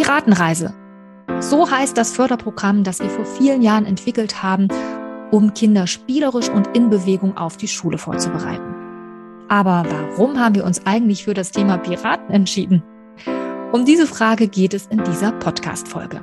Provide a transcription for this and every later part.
Piratenreise. So heißt das Förderprogramm, das wir vor vielen Jahren entwickelt haben, um Kinder spielerisch und in Bewegung auf die Schule vorzubereiten. Aber warum haben wir uns eigentlich für das Thema Piraten entschieden? Um diese Frage geht es in dieser Podcast-Folge.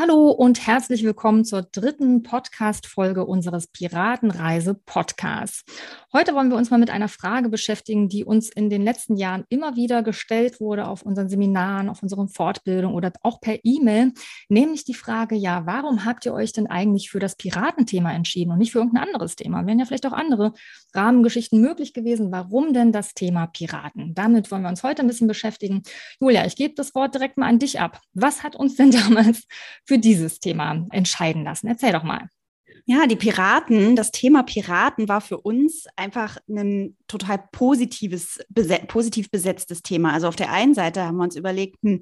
Hallo und herzlich willkommen zur dritten Podcast-Folge unseres Piratenreise-Podcasts. Heute wollen wir uns mal mit einer Frage beschäftigen, die uns in den letzten Jahren immer wieder gestellt wurde auf unseren Seminaren, auf unseren Fortbildungen oder auch per E-Mail, nämlich die Frage, ja, warum habt ihr euch denn eigentlich für das Piratenthema entschieden und nicht für irgendein anderes Thema? Wären ja vielleicht auch andere Rahmengeschichten möglich gewesen. Warum denn das Thema Piraten? Damit wollen wir uns heute ein bisschen beschäftigen. Julia, ich gebe das Wort direkt mal an dich ab. Was hat uns denn damals für dieses Thema entscheiden lassen? Erzähl doch mal. Ja, die Piraten, das Thema Piraten war für uns einfach ein total positives, beset positiv besetztes Thema. Also auf der einen Seite haben wir uns überlegt, hm,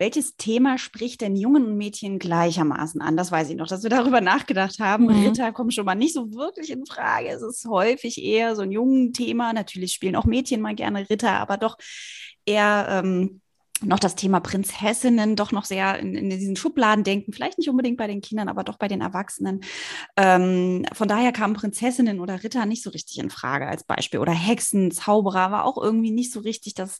welches Thema spricht denn Jungen und Mädchen gleichermaßen an? Das weiß ich noch, dass wir darüber nachgedacht haben. Mhm. Ritter kommen schon mal nicht so wirklich in Frage. Es ist häufig eher so ein jungen Thema. Natürlich spielen auch Mädchen mal gerne Ritter, aber doch eher ähm, noch das Thema Prinzessinnen doch noch sehr in, in, diesen Schubladen denken, vielleicht nicht unbedingt bei den Kindern, aber doch bei den Erwachsenen. Ähm, von daher kamen Prinzessinnen oder Ritter nicht so richtig in Frage als Beispiel. Oder Hexen, Zauberer war auch irgendwie nicht so richtig das,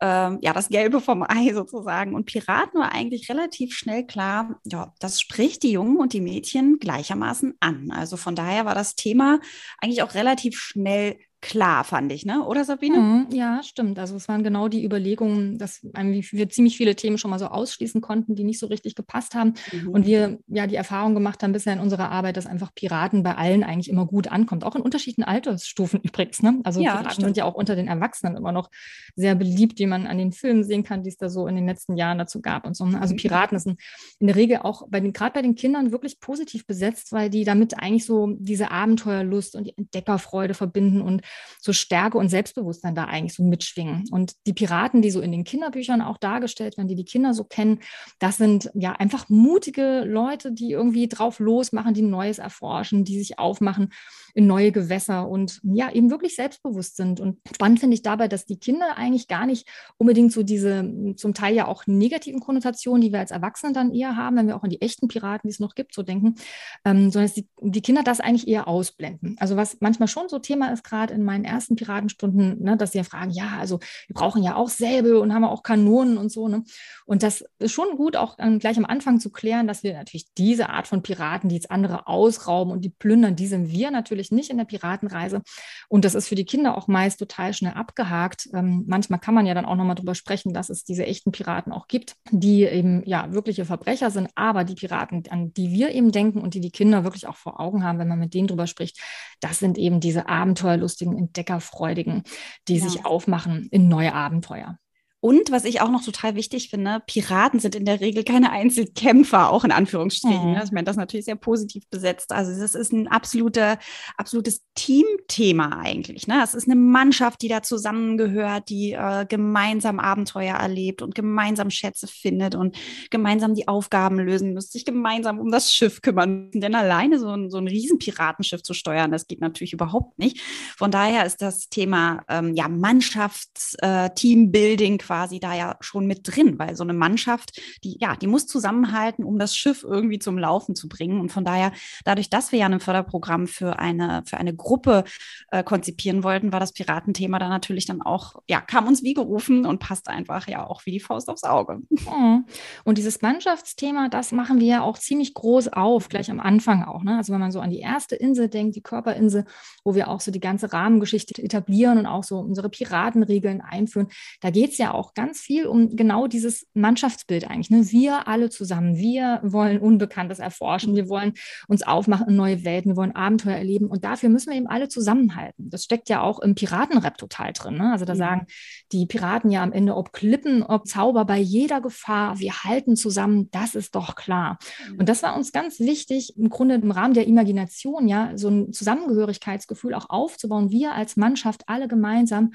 ähm, ja, das Gelbe vom Ei sozusagen. Und Piraten war eigentlich relativ schnell klar, ja, das spricht die Jungen und die Mädchen gleichermaßen an. Also von daher war das Thema eigentlich auch relativ schnell klar, fand ich, ne? Oder Sabine? Mhm, ja, stimmt. Also es waren genau die Überlegungen, dass wir ziemlich viele Themen schon mal so ausschließen konnten, die nicht so richtig gepasst haben. Mhm. Und wir ja die Erfahrung gemacht haben bisher in unserer Arbeit, dass einfach Piraten bei allen eigentlich immer gut ankommt. Auch in unterschiedlichen Altersstufen übrigens. Ne? Also ja, Piraten sind ja auch unter den Erwachsenen immer noch sehr beliebt, wie man an den Filmen sehen kann, die es da so in den letzten Jahren dazu gab und so. Ne? Also mhm. Piraten sind in der Regel auch bei den, gerade bei den Kindern wirklich positiv besetzt, weil die damit eigentlich so diese Abenteuerlust und die Entdeckerfreude verbinden und so Stärke und Selbstbewusstsein da eigentlich so mitschwingen. Und die Piraten, die so in den Kinderbüchern auch dargestellt werden, die die Kinder so kennen, das sind ja einfach mutige Leute, die irgendwie drauf losmachen, die Neues erforschen, die sich aufmachen in neue Gewässer und ja, eben wirklich selbstbewusst sind. Und spannend finde ich dabei, dass die Kinder eigentlich gar nicht unbedingt so diese zum Teil ja auch negativen Konnotationen, die wir als Erwachsene dann eher haben, wenn wir auch an die echten Piraten, die es noch gibt, so denken, ähm, sondern dass die, die Kinder das eigentlich eher ausblenden. Also was manchmal schon so Thema ist, gerade in meinen ersten Piratenstunden, ne, dass sie ja fragen, ja, also wir brauchen ja auch Säbel und haben auch Kanonen und so. Ne? Und das ist schon gut, auch ähm, gleich am Anfang zu klären, dass wir natürlich diese Art von Piraten, die jetzt andere ausrauben und die plündern, die sind wir natürlich nicht in der Piratenreise. Und das ist für die Kinder auch meist total schnell abgehakt. Ähm, manchmal kann man ja dann auch nochmal drüber sprechen, dass es diese echten Piraten auch gibt, die eben ja wirkliche Verbrecher sind, aber die Piraten, an die wir eben denken und die die Kinder wirklich auch vor Augen haben, wenn man mit denen drüber spricht, das sind eben diese abenteuerlustigen Entdecker Entdeckerfreudigen, die ja. sich aufmachen in neue Abenteuer. Und was ich auch noch total wichtig finde, Piraten sind in der Regel keine Einzelkämpfer, auch in Anführungsstrichen. Mhm. Ich meine, das ist natürlich sehr positiv besetzt. Also das ist ein absoluter, absolutes Teamthema eigentlich. Ne? Es ist eine Mannschaft, die da zusammengehört, die äh, gemeinsam Abenteuer erlebt und gemeinsam Schätze findet und gemeinsam die Aufgaben lösen muss, sich gemeinsam um das Schiff kümmern. Denn alleine so ein, so ein Riesenpiratenschiff zu steuern, das geht natürlich überhaupt nicht. Von daher ist das Thema ähm, ja, Mannschafts-, äh, Teambuilding quasi da ja schon mit drin, weil so eine Mannschaft, die, ja, die muss zusammenhalten, um das Schiff irgendwie zum Laufen zu bringen. Und von daher, dadurch, dass wir ja ein Förderprogramm für eine, für eine Gruppe äh, konzipieren wollten, war das Piratenthema da natürlich dann auch, ja, kam uns wie gerufen und passt einfach ja auch wie die Faust aufs Auge. Mhm. Und dieses Mannschaftsthema, das machen wir ja auch ziemlich groß auf, gleich am Anfang auch. Ne? Also wenn man so an die erste Insel denkt, die Körperinsel, wo wir auch so die ganze Rahmengeschichte etablieren und auch so unsere Piratenregeln einführen, da geht es ja auch auch ganz viel um genau dieses Mannschaftsbild eigentlich. Ne? Wir alle zusammen, wir wollen Unbekanntes erforschen, wir wollen uns aufmachen in neue Welten, wir wollen Abenteuer erleben und dafür müssen wir eben alle zusammenhalten. Das steckt ja auch im Piratenrap total drin. Ne? Also da ja. sagen die Piraten ja am Ende, ob Klippen, ob Zauber, bei jeder Gefahr, wir halten zusammen, das ist doch klar. Und das war uns ganz wichtig, im Grunde im Rahmen der Imagination, ja, so ein Zusammengehörigkeitsgefühl auch aufzubauen, wir als Mannschaft alle gemeinsam,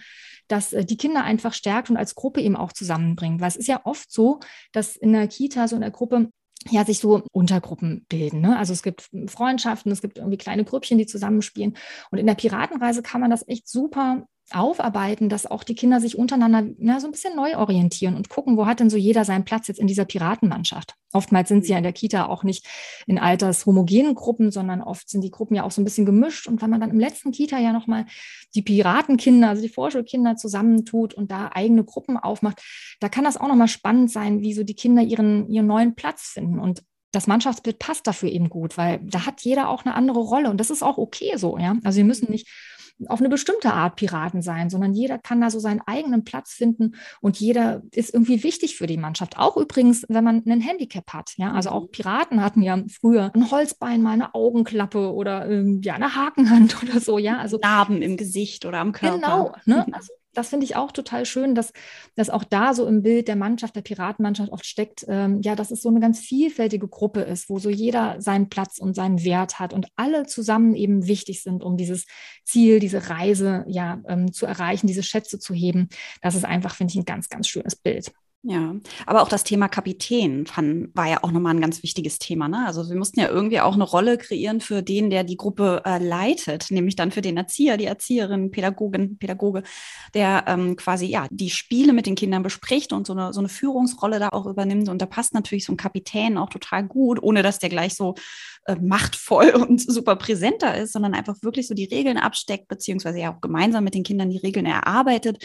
dass äh, die Kinder einfach stärkt und als Gruppe eben auch zusammenbringt. Weil es ist ja oft so, dass in der Kita, so in der Gruppe, ja, sich so Untergruppen bilden. Ne? Also es gibt Freundschaften, es gibt irgendwie kleine Grüppchen, die zusammenspielen. Und in der Piratenreise kann man das echt super aufarbeiten, dass auch die Kinder sich untereinander ja, so ein bisschen neu orientieren und gucken, wo hat denn so jeder seinen Platz jetzt in dieser Piratenmannschaft. Oftmals sind sie ja in der Kita auch nicht in altershomogenen Gruppen, sondern oft sind die Gruppen ja auch so ein bisschen gemischt. Und wenn man dann im letzten Kita ja nochmal die Piratenkinder, also die Vorschulkinder zusammentut und da eigene Gruppen aufmacht, da kann das auch nochmal spannend sein, wie so die Kinder ihren, ihren neuen Platz finden. Und das Mannschaftsbild passt dafür eben gut, weil da hat jeder auch eine andere Rolle und das ist auch okay so, ja. Also wir müssen nicht auf eine bestimmte Art Piraten sein, sondern jeder kann da so seinen eigenen Platz finden und jeder ist irgendwie wichtig für die Mannschaft. Auch übrigens, wenn man einen Handicap hat. Ja, also auch mhm. Piraten hatten ja früher ein Holzbein, mal eine Augenklappe oder ähm, ja eine Hakenhand oder so. Ja, also Narben im Gesicht oder am Körper. Genau. Ne? Also das finde ich auch total schön, dass, dass auch da so im Bild der Mannschaft, der Piratenmannschaft oft steckt, ähm, ja, dass es so eine ganz vielfältige Gruppe ist, wo so jeder seinen Platz und seinen Wert hat und alle zusammen eben wichtig sind, um dieses Ziel, diese Reise ja ähm, zu erreichen, diese Schätze zu heben. Das ist einfach, finde ich, ein ganz, ganz schönes Bild. Ja, aber auch das Thema Kapitän fand, war ja auch nochmal ein ganz wichtiges Thema. Ne? Also wir mussten ja irgendwie auch eine Rolle kreieren für den, der die Gruppe äh, leitet, nämlich dann für den Erzieher, die Erzieherin, Pädagogin, Pädagoge, der ähm, quasi ja die Spiele mit den Kindern bespricht und so eine, so eine Führungsrolle da auch übernimmt. Und da passt natürlich so ein Kapitän auch total gut, ohne dass der gleich so äh, machtvoll und super präsenter ist, sondern einfach wirklich so die Regeln absteckt, beziehungsweise ja auch gemeinsam mit den Kindern die Regeln erarbeitet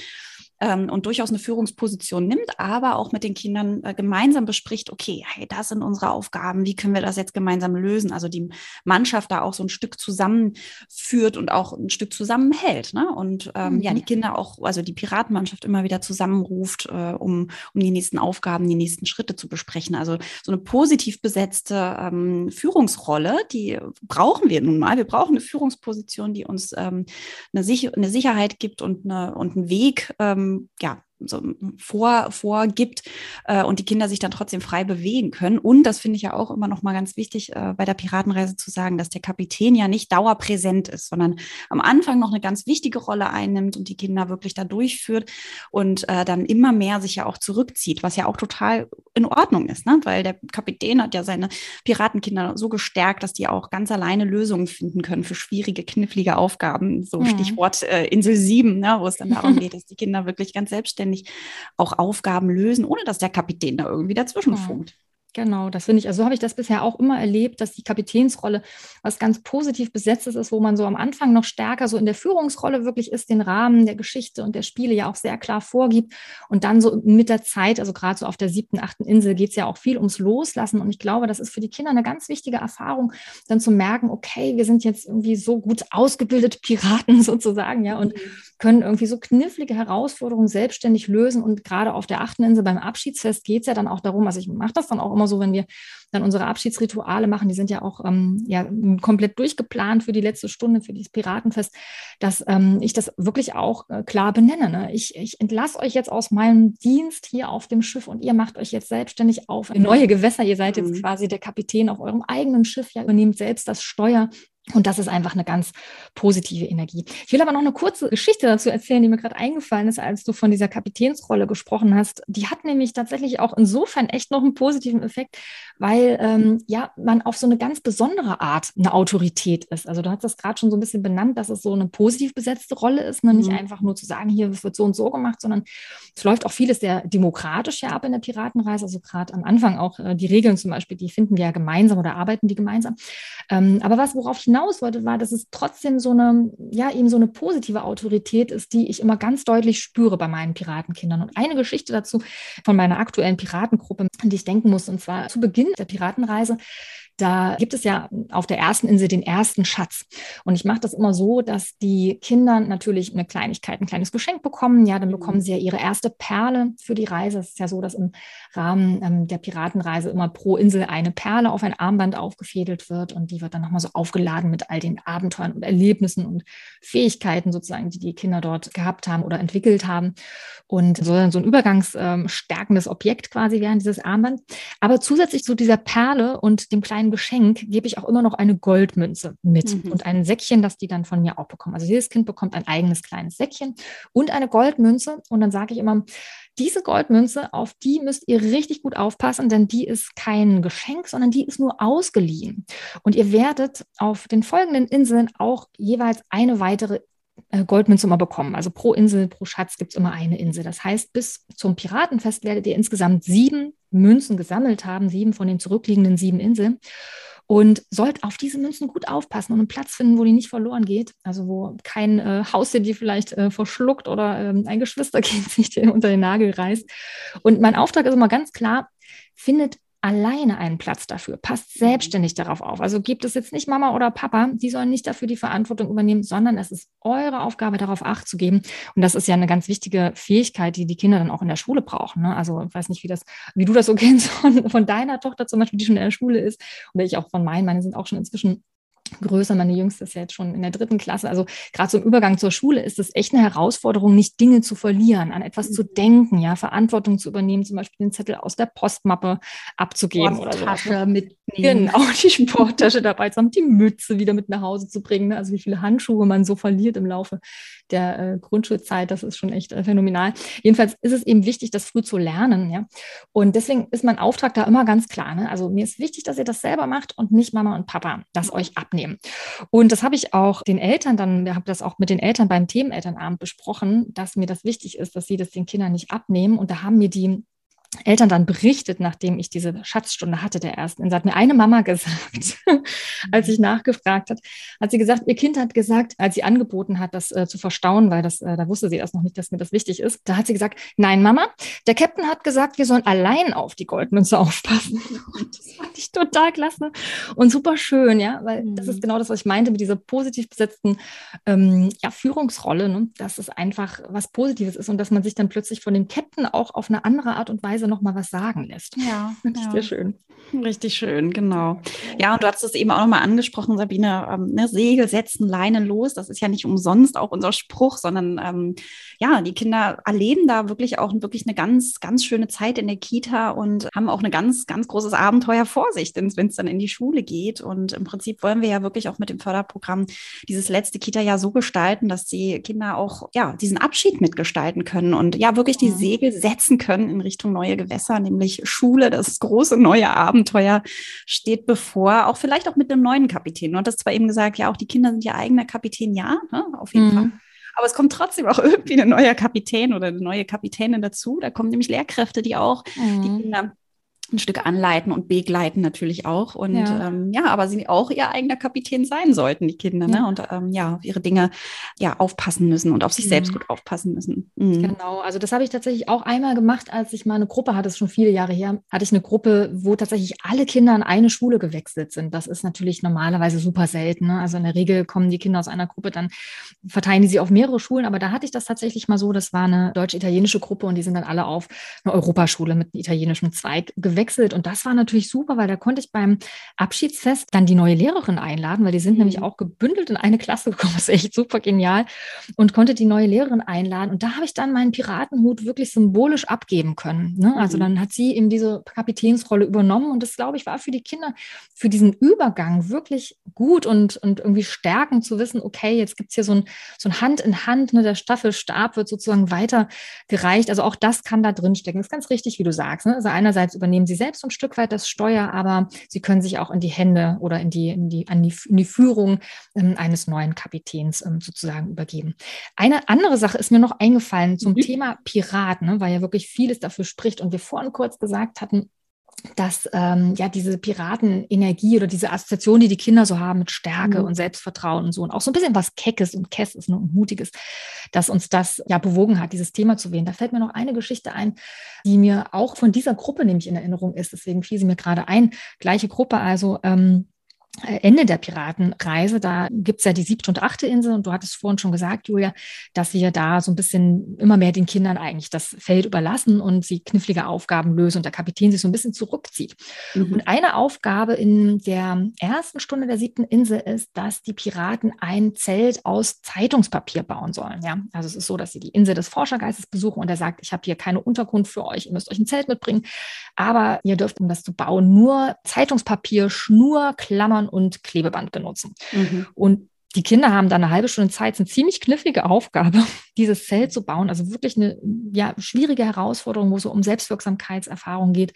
ähm, und durchaus eine Führungsposition nimmt, aber auch mit den Kindern äh, gemeinsam bespricht, okay, hey, das sind unsere Aufgaben, wie können wir das jetzt gemeinsam lösen? Also die Mannschaft da auch so ein Stück zusammenführt und auch ein Stück zusammenhält. Ne? Und ähm, mhm. ja, die Kinder auch, also die Piratenmannschaft immer wieder zusammenruft, äh, um, um die nächsten Aufgaben, die nächsten Schritte zu besprechen. Also so eine positiv besetzte ähm, Führungsrolle, die brauchen wir nun mal. Wir brauchen eine Führungsposition, die uns ähm, eine, Sicher eine Sicherheit gibt und, eine, und einen Weg, ähm, ja, so vor, vorgibt äh, und die Kinder sich dann trotzdem frei bewegen können. Und das finde ich ja auch immer noch mal ganz wichtig äh, bei der Piratenreise zu sagen, dass der Kapitän ja nicht dauerpräsent ist, sondern am Anfang noch eine ganz wichtige Rolle einnimmt und die Kinder wirklich da durchführt und äh, dann immer mehr sich ja auch zurückzieht, was ja auch total in Ordnung ist, ne? weil der Kapitän hat ja seine Piratenkinder so gestärkt, dass die auch ganz alleine Lösungen finden können für schwierige, knifflige Aufgaben. So mhm. Stichwort äh, Insel 7, ne? wo es dann darum geht, dass die Kinder wirklich ganz selbstständig selbstständig auch Aufgaben lösen, ohne dass der Kapitän da irgendwie dazwischen funkt. Genau, das finde ich, also so habe ich das bisher auch immer erlebt, dass die Kapitänsrolle was ganz positiv besetztes ist, wo man so am Anfang noch stärker so in der Führungsrolle wirklich ist, den Rahmen der Geschichte und der Spiele ja auch sehr klar vorgibt. Und dann so mit der Zeit, also gerade so auf der siebten, achten Insel geht es ja auch viel ums Loslassen. Und ich glaube, das ist für die Kinder eine ganz wichtige Erfahrung, dann zu merken, okay, wir sind jetzt irgendwie so gut ausgebildete Piraten sozusagen, ja, und mhm. können irgendwie so knifflige Herausforderungen selbstständig lösen. Und gerade auf der achten Insel beim Abschiedsfest geht es ja dann auch darum, also ich mache das dann auch immer immer so, wenn wir dann unsere Abschiedsrituale machen, die sind ja auch ähm, ja, komplett durchgeplant für die letzte Stunde, für dieses Piratenfest, dass ähm, ich das wirklich auch äh, klar benenne. Ne? Ich, ich entlasse euch jetzt aus meinem Dienst hier auf dem Schiff und ihr macht euch jetzt selbstständig auf in neue Gewässer. Ihr seid jetzt mhm. quasi der Kapitän auf eurem eigenen Schiff, ja, übernehmt selbst das Steuer und das ist einfach eine ganz positive Energie. Ich will aber noch eine kurze Geschichte dazu erzählen, die mir gerade eingefallen ist, als du von dieser Kapitänsrolle gesprochen hast. Die hat nämlich tatsächlich auch insofern echt noch einen positiven Effekt, weil ähm, ja man auf so eine ganz besondere Art eine Autorität ist. Also du hast das gerade schon so ein bisschen benannt, dass es so eine positiv besetzte Rolle ist, ne? nicht mhm. einfach nur zu sagen, hier wird so und so gemacht, sondern es läuft auch vieles sehr demokratisch ja ab in der Piratenreise. Also gerade am Anfang auch äh, die Regeln zum Beispiel, die finden wir ja gemeinsam oder arbeiten die gemeinsam. Ähm, aber was, worauf ich hinaus wollte, war, dass es trotzdem so eine, ja, eben so eine positive Autorität ist, die ich immer ganz deutlich spüre bei meinen Piratenkindern. Und eine Geschichte dazu von meiner aktuellen Piratengruppe, an die ich denken muss, und zwar zu Beginn der Piratenreise, da gibt es ja auf der ersten Insel den ersten Schatz. Und ich mache das immer so, dass die Kinder natürlich eine Kleinigkeit, ein kleines Geschenk bekommen. Ja, dann mhm. bekommen sie ja ihre erste Perle für die Reise. Es ist ja so, dass im Rahmen ähm, der Piratenreise immer pro Insel eine Perle auf ein Armband aufgefädelt wird und die wird dann nochmal so aufgeladen mit all den Abenteuern und Erlebnissen und Fähigkeiten sozusagen, die die Kinder dort gehabt haben oder entwickelt haben. Und so, so ein übergangsstärkendes ähm, Objekt quasi während dieses Armband. Aber zusätzlich zu dieser Perle und dem kleinen Geschenk gebe ich auch immer noch eine Goldmünze mit mhm. und ein Säckchen, das die dann von mir auch bekommen. Also jedes Kind bekommt ein eigenes kleines Säckchen und eine Goldmünze. Und dann sage ich immer, diese Goldmünze, auf die müsst ihr richtig gut aufpassen, denn die ist kein Geschenk, sondern die ist nur ausgeliehen. Und ihr werdet auf den folgenden Inseln auch jeweils eine weitere äh, Goldmünze immer bekommen. Also pro Insel, pro Schatz gibt es immer eine Insel. Das heißt, bis zum Piratenfest werdet ihr insgesamt sieben Münzen gesammelt haben, sieben von den zurückliegenden sieben Inseln. Und sollt auf diese Münzen gut aufpassen und einen Platz finden, wo die nicht verloren geht. Also wo kein äh, Haustier die vielleicht äh, verschluckt oder ähm, ein Geschwisterkind sich den unter den Nagel reißt. Und mein Auftrag ist immer ganz klar, findet alleine einen Platz dafür. Passt mhm. selbstständig darauf auf. Also gibt es jetzt nicht Mama oder Papa, die sollen nicht dafür die Verantwortung übernehmen, sondern es ist eure Aufgabe, darauf Acht zu geben. Und das ist ja eine ganz wichtige Fähigkeit, die die Kinder dann auch in der Schule brauchen. Ne? Also ich weiß nicht, wie das, wie du das so kennst von, von deiner Tochter zum Beispiel, die schon in der Schule ist, oder ich auch von meinen. Meine sind auch schon inzwischen größer. Meine Jüngste ist ja jetzt schon in der dritten Klasse. Also gerade zum Übergang zur Schule ist es echt eine Herausforderung, nicht Dinge zu verlieren, an etwas mhm. zu denken, ja, Verantwortung zu übernehmen, zum Beispiel den Zettel aus der Postmappe abzugeben oder so. Tasche mitnehmen. Genau, die Sporttasche dabei zu haben, die Mütze wieder mit nach Hause zu bringen. Ne? Also wie viele Handschuhe man so verliert im Laufe der äh, Grundschulzeit, das ist schon echt äh, phänomenal. Jedenfalls ist es eben wichtig, das früh zu lernen, ja. Und deswegen ist mein Auftrag da immer ganz klar. Ne? Also mir ist wichtig, dass ihr das selber macht und nicht Mama und Papa das euch abnehmen. Und das habe ich auch den Eltern dann, wir haben das auch mit den Eltern beim Themenelternabend besprochen, dass mir das wichtig ist, dass sie das den Kindern nicht abnehmen. Und da haben mir die Eltern dann berichtet, nachdem ich diese Schatzstunde hatte der ersten. Da hat mir eine Mama gesagt, als ich nachgefragt hat, hat sie gesagt, ihr Kind hat gesagt, als sie angeboten hat, das äh, zu verstauen, weil das, äh, da wusste sie erst noch nicht, dass mir das wichtig ist. Da hat sie gesagt, nein, Mama, der Captain hat gesagt, wir sollen allein auf die Goldmünze aufpassen. Und das fand ich total klasse und super schön, ja, weil mhm. das ist mhm. genau das, was ich meinte mit dieser positiv besetzten ähm, ja, Führungsrolle, ne? dass es einfach was Positives ist und dass man sich dann plötzlich von dem Captain auch auf eine andere Art und Weise Weise noch mal was sagen lässt. Ja, Finde ich ja. sehr schön. Richtig schön, genau. Ja, und du hast es eben auch nochmal angesprochen, Sabine, ähm, ne, Segel setzen, Leine los. Das ist ja nicht umsonst auch unser Spruch, sondern ähm, ja, die Kinder erleben da wirklich auch wirklich eine ganz, ganz schöne Zeit in der Kita und haben auch ein ganz, ganz großes Abenteuer vor sich, wenn es dann in die Schule geht. Und im Prinzip wollen wir ja wirklich auch mit dem Förderprogramm dieses letzte Kita-Jahr so gestalten, dass die Kinder auch ja diesen Abschied mitgestalten können und ja wirklich die. Segel setzen können in Richtung neue Gewässer, nämlich Schule, das große neue Abenteuer. Steht bevor, auch vielleicht auch mit einem neuen Kapitän. Du hattest zwar eben gesagt, ja, auch die Kinder sind ja eigener Kapitän, ja, ne, auf jeden mhm. Fall. Aber es kommt trotzdem auch irgendwie ein neuer Kapitän oder eine neue Kapitänin dazu. Da kommen nämlich Lehrkräfte, die auch mhm. die Kinder ein Stück anleiten und begleiten natürlich auch. Und ja, ähm, ja aber sie auch ihr eigener Kapitän sein sollten, die Kinder, ne? ja. ne? Und ähm, ja, auf ihre Dinge ja aufpassen müssen und auf sich mhm. selbst gut aufpassen müssen. Mhm. Genau, also das habe ich tatsächlich auch einmal gemacht, als ich mal eine Gruppe hatte, das ist schon viele Jahre her, hatte ich eine Gruppe, wo tatsächlich alle Kinder an eine Schule gewechselt sind. Das ist natürlich normalerweise super selten. Ne? Also in der Regel kommen die Kinder aus einer Gruppe, dann verteilen die sie auf mehrere Schulen, aber da hatte ich das tatsächlich mal so, das war eine deutsch-italienische Gruppe und die sind dann alle auf eine Europaschule mit italienischem Zweig gewechselt gewechselt und das war natürlich super, weil da konnte ich beim Abschiedsfest dann die neue Lehrerin einladen, weil die sind mhm. nämlich auch gebündelt in eine Klasse gekommen. Das ist echt super genial und konnte die neue Lehrerin einladen und da habe ich dann meinen Piratenhut wirklich symbolisch abgeben können. Ne? Also mhm. dann hat sie eben diese Kapitänsrolle übernommen und das, glaube ich, war für die Kinder, für diesen Übergang wirklich gut und, und irgendwie stärkend zu wissen, okay, jetzt gibt es hier so ein, so ein Hand in Hand, ne? der Staffelstab wird sozusagen weitergereicht. Also auch das kann da drin stecken. Das ist ganz richtig, wie du sagst. Ne? Also einerseits übernehmen sie sie selbst ein Stück weit das Steuer, aber sie können sich auch in die Hände oder in die, in die, an die, in die Führung ähm, eines neuen Kapitäns ähm, sozusagen übergeben. Eine andere Sache ist mir noch eingefallen zum mhm. Thema Pirat, ne, weil ja wirklich vieles dafür spricht und wir vorhin kurz gesagt hatten, dass ähm, ja diese Piratenenergie oder diese Assoziation, die die Kinder so haben mit Stärke mhm. und Selbstvertrauen und so und auch so ein bisschen was Keckes und Kesses ne, und Mutiges, dass uns das ja bewogen hat, dieses Thema zu wählen. Da fällt mir noch eine Geschichte ein, die mir auch von dieser Gruppe nämlich in Erinnerung ist. Deswegen fiel sie mir gerade ein. Gleiche Gruppe, also ähm, äh, Ende der Piratenreise, da gibt's ja die siebte und achte Insel und du hattest vorhin schon gesagt, Julia, dass wir da so ein bisschen immer mehr den Kindern eigentlich das Feld überlassen und sie knifflige Aufgaben lösen und der Kapitän sich so ein bisschen zurückzieht. Mhm. Und eine Aufgabe in der ersten Stunde der siebten Insel ist, dass die Piraten ein Zelt aus Zeitungspapier bauen sollen. Ja, also es ist so, dass sie die Insel des Forschergeistes besuchen und er sagt, ich habe hier keine Unterkunft für euch, ihr müsst euch ein Zelt mitbringen, aber ihr dürft, um das zu bauen, nur Zeitungspapier, Schnur, Klammern Markern und Klebeband benutzen. Mhm. Und die Kinder haben dann eine halbe Stunde Zeit, es ist eine ziemlich knifflige Aufgabe, dieses Zelt zu bauen. Also wirklich eine ja, schwierige Herausforderung, wo es so um Selbstwirksamkeitserfahrung geht.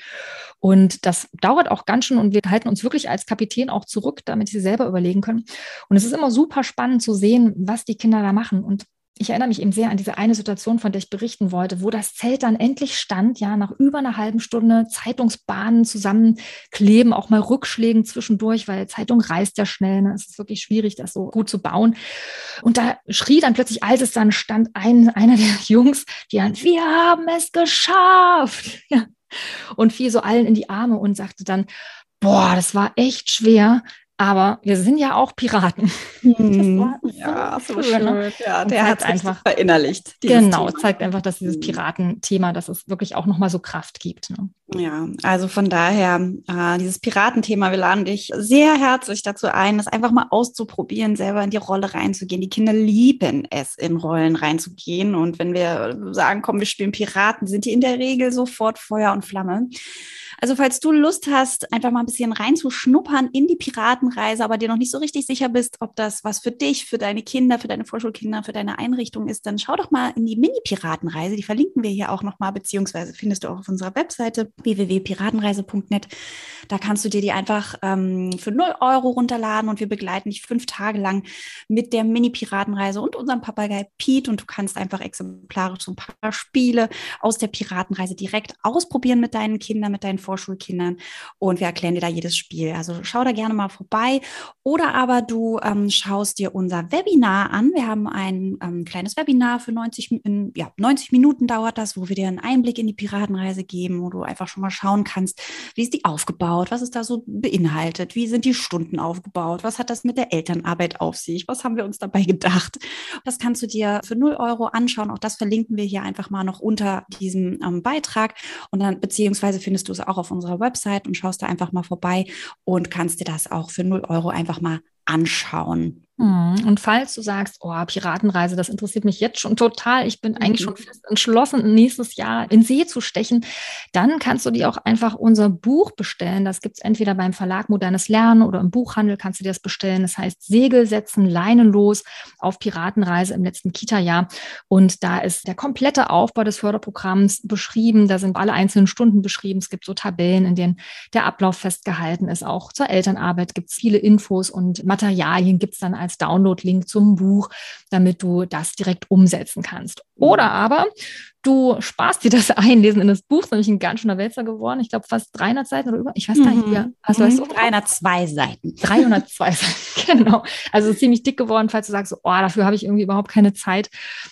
Und das dauert auch ganz schön und wir halten uns wirklich als Kapitän auch zurück, damit sie selber überlegen können. Und es ist immer super spannend zu sehen, was die Kinder da machen. Und ich erinnere mich eben sehr an diese eine Situation, von der ich berichten wollte, wo das Zelt dann endlich stand, ja, nach über einer halben Stunde Zeitungsbahnen zusammenkleben, auch mal Rückschlägen zwischendurch, weil Zeitung reißt ja schnell. Ne? Es ist wirklich schwierig, das so gut zu bauen. Und da schrie dann plötzlich, als es dann stand, ein, einer der Jungs, die dann, wir haben es geschafft. Ja. Und fiel so allen in die Arme und sagte dann, boah, das war echt schwer, aber wir sind ja auch Piraten. Hm. ja, so schön. Ne? Ja, der hat einfach verinnerlicht. Genau, Thema. zeigt einfach, dass dieses hm. Piratenthema, dass es wirklich auch nochmal so Kraft gibt. Ne? Ja, also von daher, äh, dieses Piratenthema, wir laden dich sehr herzlich dazu ein, das einfach mal auszuprobieren, selber in die Rolle reinzugehen. Die Kinder lieben es, in Rollen reinzugehen. Und wenn wir sagen, komm, wir spielen Piraten, sind die in der Regel sofort Feuer und Flamme. Also falls du Lust hast, einfach mal ein bisschen reinzuschnuppern in die Piratenreise, aber dir noch nicht so richtig sicher bist, ob das was für dich, für deine Kinder, für deine Vorschulkinder, für deine Einrichtung ist, dann schau doch mal in die Mini-Piratenreise. Die verlinken wir hier auch nochmal, beziehungsweise findest du auch auf unserer Webseite www.piratenreise.net. Da kannst du dir die einfach ähm, für 0 Euro runterladen und wir begleiten dich fünf Tage lang mit der Mini-Piratenreise und unserem Papagei Pete und du kannst einfach exemplarisch so ein paar Spiele aus der Piratenreise direkt ausprobieren mit deinen Kindern, mit deinen Vorschulkindern und wir erklären dir da jedes Spiel. Also schau da gerne mal vorbei oder aber du ähm, schaust dir unser Webinar an. Wir haben ein ähm, kleines Webinar für 90, in, ja, 90 Minuten dauert das, wo wir dir einen Einblick in die Piratenreise geben, wo du einfach schon mal schauen kannst, wie ist die aufgebaut, was ist da so beinhaltet, wie sind die Stunden aufgebaut, was hat das mit der Elternarbeit auf sich, was haben wir uns dabei gedacht. Das kannst du dir für 0 Euro anschauen. Auch das verlinken wir hier einfach mal noch unter diesem ähm, Beitrag und dann beziehungsweise findest du es auch auf unserer Website und schaust da einfach mal vorbei und kannst dir das auch für 0 Euro einfach mal anschauen. Hm, und falls du sagst, oh, Piratenreise, das interessiert mich jetzt schon total, ich bin eigentlich schon mhm. fest entschlossen, nächstes Jahr in See zu stechen, dann kannst du dir auch einfach unser Buch bestellen. Das gibt es entweder beim Verlag Modernes Lernen oder im Buchhandel kannst du dir das bestellen. Das heißt Segel setzen, Leinen los auf Piratenreise im letzten Kita-Jahr. Und da ist der komplette Aufbau des Förderprogramms beschrieben. Da sind alle einzelnen Stunden beschrieben. Es gibt so Tabellen, in denen der Ablauf festgehalten ist. Auch zur Elternarbeit gibt es viele Infos und Materialien gibt es dann als Download-Link zum Buch, damit du das direkt umsetzen kannst. Oder aber du sparst dir das Einlesen in das Buch, ist nämlich ein ganz schöner Wälzer geworden. Ich glaube, fast 300 Seiten oder über. Ich weiß gar nicht, wie. Also, mhm. 302 Seiten. 302 Seiten, genau. Also ziemlich dick geworden, falls du sagst, oh, dafür habe ich irgendwie überhaupt keine Zeit.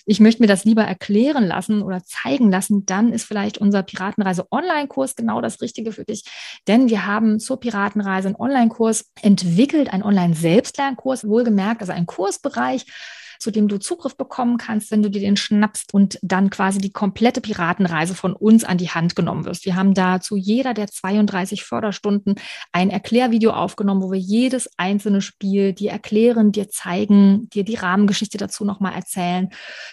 Ich möchte mir das lieber erklären lassen oder zeigen lassen. Dann ist vielleicht unser Piratenreise Online-Kurs genau das Richtige für dich. Denn wir haben zur Piratenreise einen Online-Kurs entwickelt, einen Online-Selbstlernkurs, wohlgemerkt, also ein Kursbereich zu dem du Zugriff bekommen kannst, wenn du dir den schnappst und dann quasi die komplette Piratenreise von uns an die Hand genommen wirst. Wir haben da zu jeder der 32 Förderstunden ein Erklärvideo aufgenommen, wo wir jedes einzelne Spiel dir erklären, dir zeigen, dir die Rahmengeschichte dazu nochmal erzählen,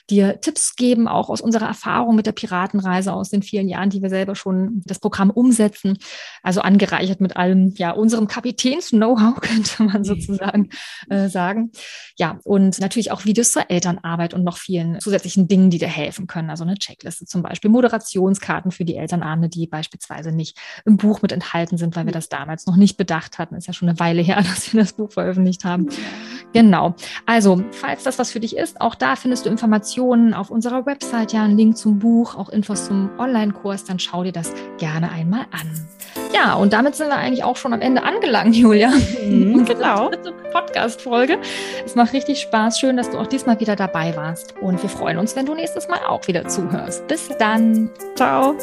dir Tipps geben, auch aus unserer Erfahrung mit der Piratenreise aus den vielen Jahren, die wir selber schon das Programm umsetzen. Also angereichert mit allem, ja, unserem Kapitäns-Know-how, könnte man sozusagen äh, sagen. Ja, und natürlich auch Videos Videos zur Elternarbeit und noch vielen zusätzlichen Dingen, die dir helfen können. Also eine Checkliste zum Beispiel, Moderationskarten für die Elternabende, die beispielsweise nicht im Buch mit enthalten sind, weil wir das damals noch nicht bedacht hatten. Ist ja schon eine Weile her, dass wir das Buch veröffentlicht haben. Genau. Also, falls das was für dich ist, auch da findest du Informationen auf unserer Website, ja, einen Link zum Buch, auch Infos zum Online-Kurs, dann schau dir das gerne einmal an. Ja, und damit sind wir eigentlich auch schon am Ende angelangt, Julia. Mhm, genau. Podcast-Folge. Es macht richtig Spaß. Schön, dass du auch diesmal wieder dabei warst. Und wir freuen uns, wenn du nächstes Mal auch wieder zuhörst. Bis dann. Ciao.